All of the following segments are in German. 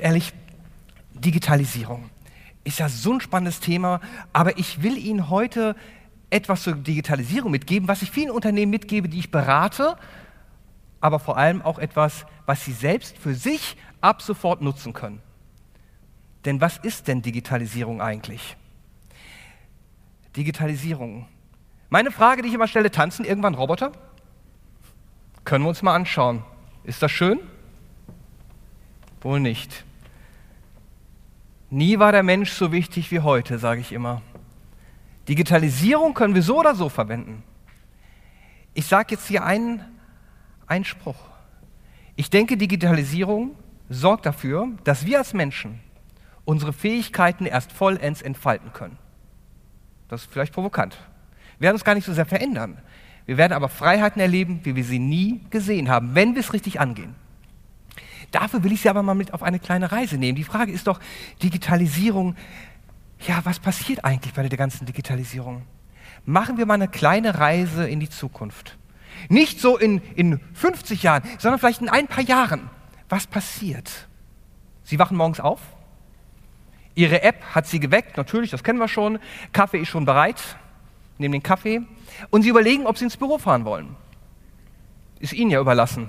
Ehrlich, Digitalisierung ist ja so ein spannendes Thema, aber ich will Ihnen heute etwas zur Digitalisierung mitgeben, was ich vielen Unternehmen mitgebe, die ich berate, aber vor allem auch etwas, was sie selbst für sich ab sofort nutzen können. Denn was ist denn Digitalisierung eigentlich? Digitalisierung. Meine Frage, die ich immer stelle, tanzen irgendwann Roboter? Können wir uns mal anschauen. Ist das schön? Wohl nicht. Nie war der Mensch so wichtig wie heute, sage ich immer. Digitalisierung können wir so oder so verwenden. Ich sage jetzt hier einen, einen Spruch. Ich denke, Digitalisierung sorgt dafür, dass wir als Menschen unsere Fähigkeiten erst vollends entfalten können. Das ist vielleicht provokant. Wir werden uns gar nicht so sehr verändern. Wir werden aber Freiheiten erleben, wie wir sie nie gesehen haben, wenn wir es richtig angehen. Dafür will ich Sie aber mal mit auf eine kleine Reise nehmen. Die Frage ist doch, Digitalisierung, ja, was passiert eigentlich bei der ganzen Digitalisierung? Machen wir mal eine kleine Reise in die Zukunft. Nicht so in, in 50 Jahren, sondern vielleicht in ein paar Jahren. Was passiert? Sie wachen morgens auf. Ihre App hat Sie geweckt, natürlich, das kennen wir schon. Kaffee ist schon bereit, nehmen den Kaffee. Und Sie überlegen, ob Sie ins Büro fahren wollen. Ist Ihnen ja überlassen.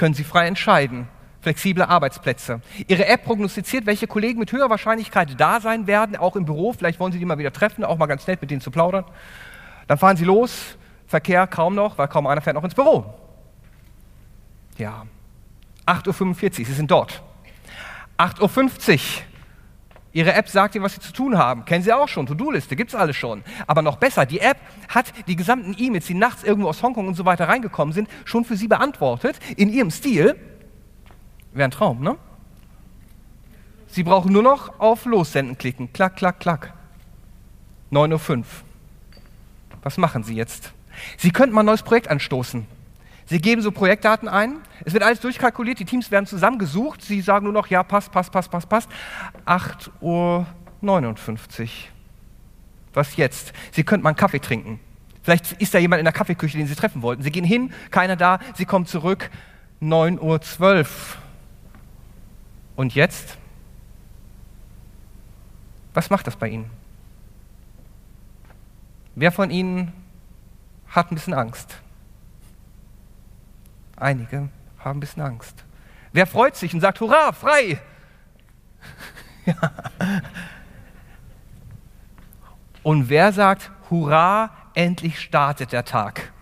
Können Sie frei entscheiden flexible Arbeitsplätze. Ihre App prognostiziert, welche Kollegen mit höherer Wahrscheinlichkeit da sein werden, auch im Büro. Vielleicht wollen Sie die mal wieder treffen, auch mal ganz nett mit denen zu plaudern. Dann fahren Sie los, Verkehr kaum noch, weil kaum einer fährt noch ins Büro. Ja, 8.45 Uhr, Sie sind dort. 8.50 Uhr, Ihre App sagt Ihnen, was Sie zu tun haben. Kennen Sie auch schon, To-Do-Liste, gibt es alles schon. Aber noch besser, die App hat die gesamten E-Mails, die nachts irgendwo aus Hongkong und so weiter reingekommen sind, schon für Sie beantwortet, in Ihrem Stil Wäre ein Traum, ne? Sie brauchen nur noch auf Lossenden klicken. Klack, klack, klack. 9.05 Uhr. Was machen Sie jetzt? Sie könnten mal ein neues Projekt anstoßen. Sie geben so Projektdaten ein, es wird alles durchkalkuliert, die Teams werden zusammengesucht, Sie sagen nur noch, ja, passt, passt, passt, passt, passt. 8.59 Uhr. Was jetzt? Sie könnten mal einen Kaffee trinken. Vielleicht ist da jemand in der Kaffeeküche, den Sie treffen wollten. Sie gehen hin, keiner da, Sie kommen zurück, 9.12 Uhr. Und jetzt? Was macht das bei Ihnen? Wer von Ihnen hat ein bisschen Angst? Einige haben ein bisschen Angst. Wer freut sich und sagt, hurra, frei? Und wer sagt, hurra, endlich startet der Tag?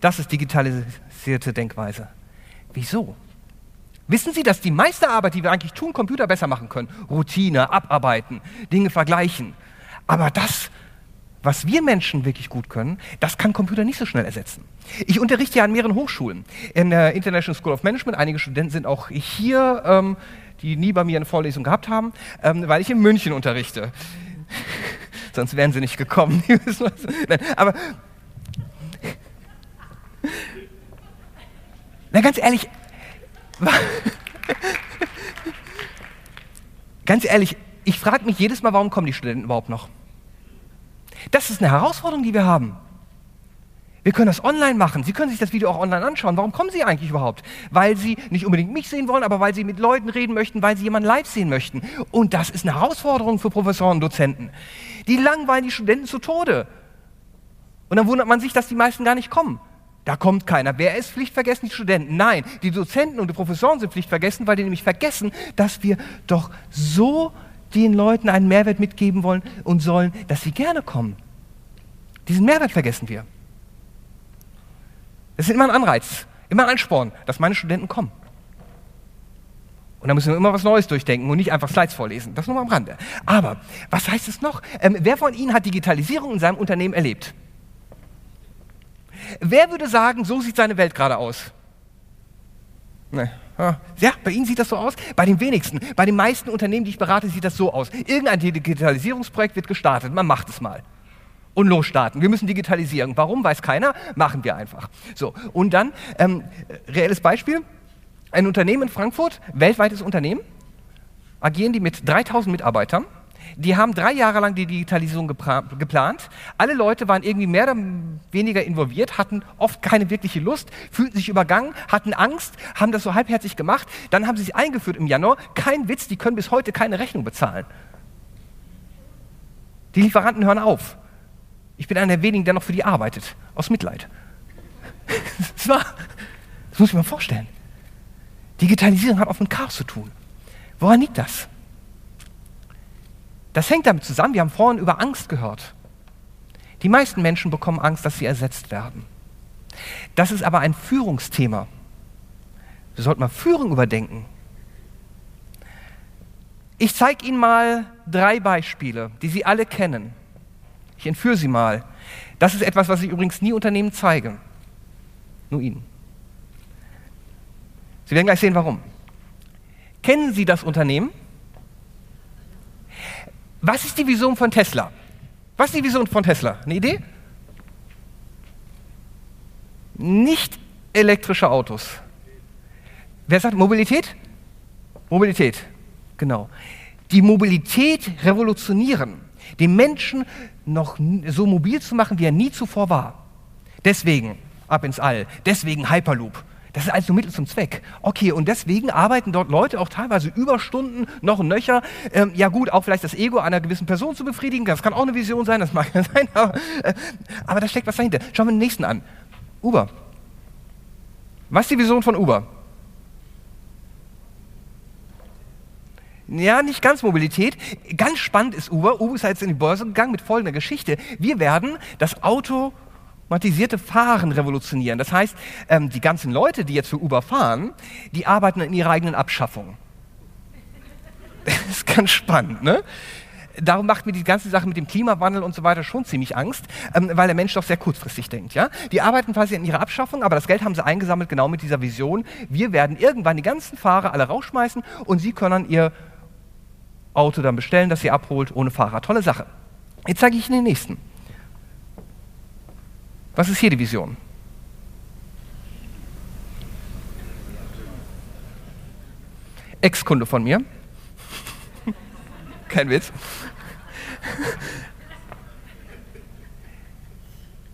Das ist digitalisierte Denkweise. Wieso? Wissen Sie, dass die meiste Arbeit, die wir eigentlich tun, Computer besser machen können? Routine, abarbeiten, Dinge vergleichen. Aber das, was wir Menschen wirklich gut können, das kann Computer nicht so schnell ersetzen. Ich unterrichte ja an mehreren Hochschulen. In der International School of Management, einige Studenten sind auch hier, ähm, die nie bei mir eine Vorlesung gehabt haben, ähm, weil ich in München unterrichte. Sonst wären sie nicht gekommen. Aber na ganz ehrlich, Ganz ehrlich, ich frage mich jedes Mal, warum kommen die Studenten überhaupt noch? Das ist eine Herausforderung, die wir haben. Wir können das online machen. Sie können sich das Video auch online anschauen. Warum kommen Sie eigentlich überhaupt? Weil Sie nicht unbedingt mich sehen wollen, aber weil Sie mit Leuten reden möchten, weil Sie jemanden live sehen möchten. Und das ist eine Herausforderung für Professoren und Dozenten. Die langweilen die Studenten zu Tode. Und dann wundert man sich, dass die meisten gar nicht kommen. Da kommt keiner. Wer ist pflichtvergessen? Die Studenten. Nein, die Dozenten und die Professoren sind pflichtvergessen, weil die nämlich vergessen, dass wir doch so den Leuten einen Mehrwert mitgeben wollen und sollen, dass sie gerne kommen. Diesen Mehrwert vergessen wir. Das ist immer ein Anreiz, immer ein Ansporn, dass meine Studenten kommen. Und da müssen wir immer was Neues durchdenken und nicht einfach Slides vorlesen. Das nur mal am Rande. Aber was heißt es noch? Ähm, wer von Ihnen hat Digitalisierung in seinem Unternehmen erlebt? Wer würde sagen, so sieht seine Welt gerade aus? Nee. Ja, bei Ihnen sieht das so aus? Bei den wenigsten. Bei den meisten Unternehmen, die ich berate, sieht das so aus. Irgendein Digitalisierungsprojekt wird gestartet. Man macht es mal. Und losstarten. Wir müssen digitalisieren. Warum, weiß keiner. Machen wir einfach. So, und dann, ähm, reelles Beispiel. Ein Unternehmen in Frankfurt, weltweites Unternehmen, agieren die mit 3000 Mitarbeitern die haben drei Jahre lang die Digitalisierung geplant. Alle Leute waren irgendwie mehr oder weniger involviert, hatten oft keine wirkliche Lust, fühlten sich übergangen, hatten Angst, haben das so halbherzig gemacht. Dann haben sie sich eingeführt im Januar. Kein Witz, die können bis heute keine Rechnung bezahlen. Die Lieferanten hören auf. Ich bin einer der wenigen, der noch für die arbeitet, aus Mitleid. das, war, das muss ich mir vorstellen. Digitalisierung hat oft mit Chaos zu tun. Woran liegt das? Das hängt damit zusammen, wir haben vorhin über Angst gehört. Die meisten Menschen bekommen Angst, dass sie ersetzt werden. Das ist aber ein Führungsthema. Wir sollten mal Führung überdenken. Ich zeige Ihnen mal drei Beispiele, die Sie alle kennen. Ich entführe Sie mal. Das ist etwas, was ich übrigens nie Unternehmen zeige. Nur Ihnen. Sie werden gleich sehen, warum. Kennen Sie das Unternehmen? Was ist die Vision von Tesla? Was ist die Vision von Tesla? Eine Idee? Nicht elektrische Autos. Wer sagt Mobilität? Mobilität, genau. Die Mobilität revolutionieren, den Menschen noch so mobil zu machen, wie er nie zuvor war. Deswegen ab ins All, deswegen Hyperloop, das ist alles nur Mittel zum Zweck. Okay, und deswegen arbeiten dort Leute auch teilweise Überstunden, noch nöcher. Ähm, ja gut, auch vielleicht das Ego einer gewissen Person zu befriedigen, das kann auch eine Vision sein, das mag ja sein, aber, äh, aber da steckt was dahinter. Schauen wir den nächsten an. Uber. Was ist die Vision von Uber? Ja, nicht ganz Mobilität. Ganz spannend ist Uber. Uber ist jetzt in die Börse gegangen mit folgender Geschichte. Wir werden das Auto automatisierte Fahren revolutionieren. Das heißt, ähm, die ganzen Leute, die jetzt für Uber fahren, die arbeiten in ihrer eigenen Abschaffung. Das ist ganz spannend, ne? Darum macht mir die ganze Sache mit dem Klimawandel und so weiter schon ziemlich Angst, ähm, weil der Mensch doch sehr kurzfristig denkt. Ja? Die arbeiten quasi an ihrer Abschaffung, aber das Geld haben sie eingesammelt genau mit dieser Vision. Wir werden irgendwann die ganzen Fahrer alle rausschmeißen und sie können dann ihr Auto dann bestellen, das sie abholt ohne Fahrer. Tolle Sache. Jetzt zeige ich Ihnen den nächsten. Was ist hier die Vision? Ex-Kunde von mir. Kein Witz.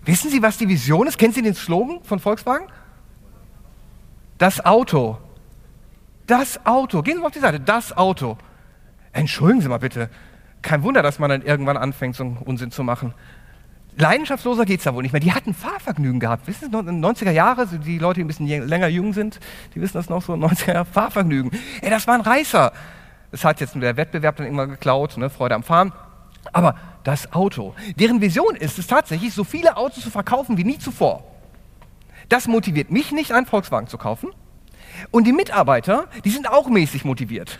Wissen Sie, was die Vision ist? Kennen Sie den Slogan von Volkswagen? Das Auto. Das Auto. Gehen Sie mal auf die Seite. Das Auto. Entschuldigen Sie mal bitte. Kein Wunder, dass man dann irgendwann anfängt, so einen Unsinn zu machen leidenschaftsloser geht es da wohl nicht mehr. Die hatten Fahrvergnügen gehabt. Wissen Sie, in den 90er Jahren, die Leute, die ein bisschen länger jung sind, die wissen das noch so, 90er Jahre Fahrvergnügen. Ey, das war ein Reißer. Das hat jetzt der Wettbewerb dann irgendwann geklaut, ne, Freude am Fahren. Aber das Auto, deren Vision ist es tatsächlich, so viele Autos zu verkaufen wie nie zuvor. Das motiviert mich nicht, einen Volkswagen zu kaufen. Und die Mitarbeiter, die sind auch mäßig motiviert.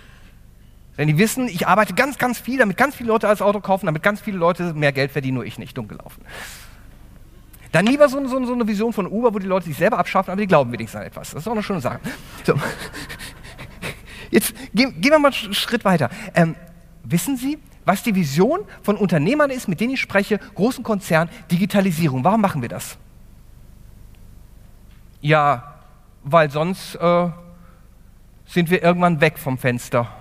Denn die wissen, ich arbeite ganz, ganz viel, damit ganz viele Leute als Auto kaufen, damit ganz viele Leute mehr Geld verdienen, nur ich nicht, dumm gelaufen. Dann lieber so, so, so, eine Vision von Uber, wo die Leute sich selber abschaffen, aber die glauben wenigstens an etwas. Das ist auch eine schöne Sache. So. Jetzt gehen, gehen, wir mal einen Schritt weiter. Ähm, wissen Sie, was die Vision von Unternehmern ist, mit denen ich spreche, großen Konzernen, Digitalisierung. Warum machen wir das? Ja, weil sonst äh, sind wir irgendwann weg vom Fenster.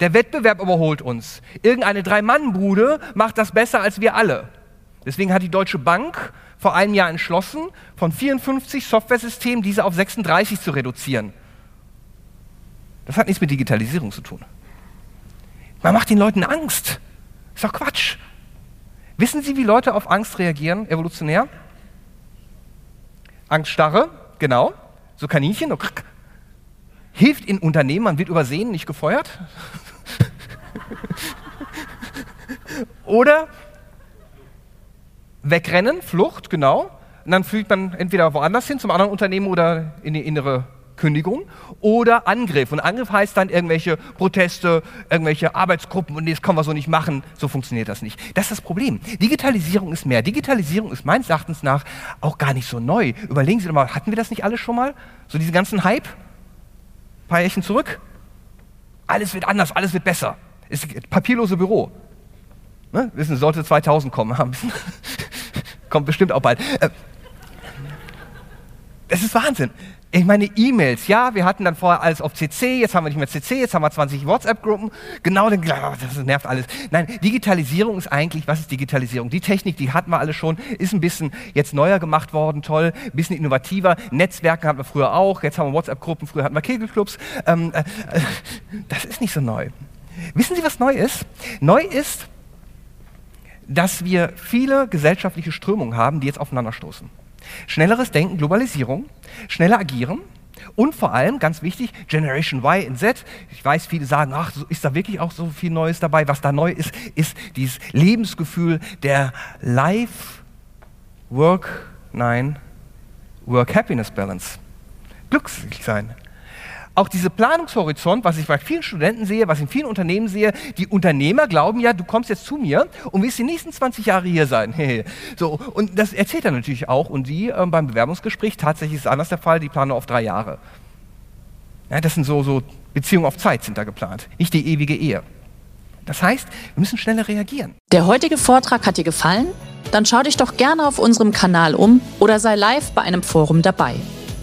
Der Wettbewerb überholt uns. Irgendeine Drei-Mann-Bude macht das besser als wir alle. Deswegen hat die Deutsche Bank vor einem Jahr entschlossen, von 54 Softwaresystemen diese auf 36 zu reduzieren. Das hat nichts mit Digitalisierung zu tun. Man macht den Leuten Angst. Ist doch Quatsch. Wissen Sie, wie Leute auf Angst reagieren, evolutionär? Angststarre, genau. So Kaninchen. Hilft in Unternehmen, man wird übersehen, nicht gefeuert. Oder wegrennen, Flucht, genau. Und dann fliegt man entweder woanders hin, zum anderen Unternehmen oder in die innere Kündigung. Oder Angriff. Und Angriff heißt dann irgendwelche Proteste, irgendwelche Arbeitsgruppen und das können wir so nicht machen. So funktioniert das nicht. Das ist das Problem. Digitalisierung ist mehr. Digitalisierung ist meines Erachtens nach auch gar nicht so neu. Überlegen Sie doch mal, hatten wir das nicht alle schon mal? So diesen ganzen Hype? paar Jährchen zurück. Alles wird anders, alles wird besser. Ist papierlose Büro. Ne? Wissen, sollte 2000 kommen. Kommt bestimmt auch bald. Äh, das ist Wahnsinn. Ich meine, E-Mails, ja, wir hatten dann vorher alles auf CC, jetzt haben wir nicht mehr CC, jetzt haben wir 20 WhatsApp-Gruppen. Genau, das nervt alles. Nein, Digitalisierung ist eigentlich, was ist Digitalisierung? Die Technik, die hatten wir alle schon, ist ein bisschen jetzt neuer gemacht worden, toll, ein bisschen innovativer. Netzwerke hatten wir früher auch, jetzt haben wir WhatsApp-Gruppen, früher hatten wir Kegelclubs. Ähm, äh, äh, das ist nicht so neu. Wissen Sie, was neu ist? Neu ist, dass wir viele gesellschaftliche Strömungen haben, die jetzt aufeinanderstoßen. Schnelleres Denken, Globalisierung, schneller agieren und vor allem, ganz wichtig, Generation Y und Z. Ich weiß, viele sagen, ach, ist da wirklich auch so viel Neues dabei? Was da neu ist, ist dieses Lebensgefühl der Life, Work, nein, Work-Happiness-Balance. Glücklich sein auch dieser Planungshorizont, was ich bei vielen Studenten sehe, was ich in vielen Unternehmen sehe, die Unternehmer glauben ja, du kommst jetzt zu mir und willst die nächsten 20 Jahre hier sein. so, und das erzählt er natürlich auch. Und die äh, beim Bewerbungsgespräch, tatsächlich ist es anders der Fall, die planen auf drei Jahre. Ja, das sind so, so Beziehungen auf Zeit sind da geplant, nicht die ewige Ehe. Das heißt, wir müssen schneller reagieren. Der heutige Vortrag hat dir gefallen? Dann schau dich doch gerne auf unserem Kanal um oder sei live bei einem Forum dabei.